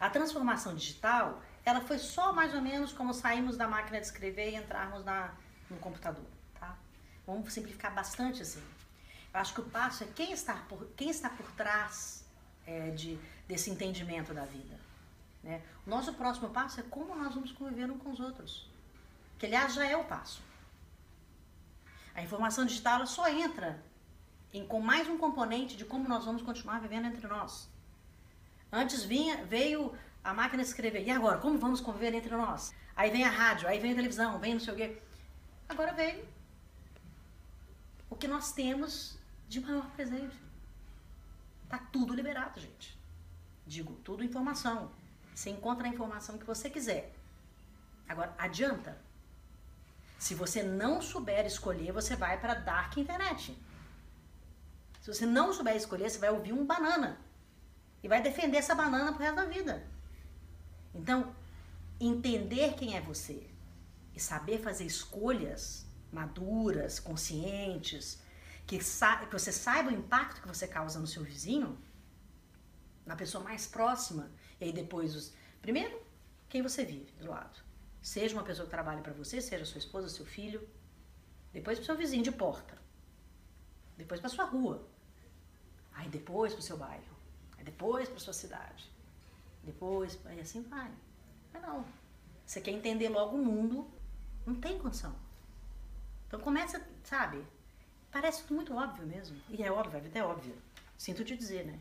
A transformação digital, ela foi só mais ou menos como saímos da máquina de escrever e entrarmos na, no computador, tá? Vamos simplificar bastante assim. Eu acho que o passo é quem está por, quem está por trás é, de, desse entendimento da vida. Né? O nosso próximo passo é como nós vamos conviver uns com os outros. Que, aliás, já é o passo. A informação digital só entra em, com mais um componente de como nós vamos continuar vivendo entre nós. Antes vinha, veio a máquina escrever. E agora? Como vamos conviver entre nós? Aí vem a rádio, aí vem a televisão, vem não sei o quê. Agora veio o que nós temos de maior presente. Tá tudo liberado, gente. Digo, tudo informação. Você encontra a informação que você quiser. Agora, adianta? Se você não souber escolher, você vai para dark internet. Se você não souber escolher, você vai ouvir um banana e vai defender essa banana pro resto da vida. Então, entender quem é você e saber fazer escolhas maduras, conscientes, que, que você saiba o impacto que você causa no seu vizinho, na pessoa mais próxima, e aí depois os. Primeiro, quem você vive do lado. Seja uma pessoa que trabalha para você, seja sua esposa, seu filho. Depois para seu vizinho de porta. Depois para sua rua. Aí depois para o seu bairro. Depois para sua cidade. Depois, aí assim vai. Mas não. Você quer entender logo o mundo, não tem condição. Então começa, sabe? Parece muito óbvio mesmo. E é óbvio, a vida é óbvia. Sinto te dizer, né?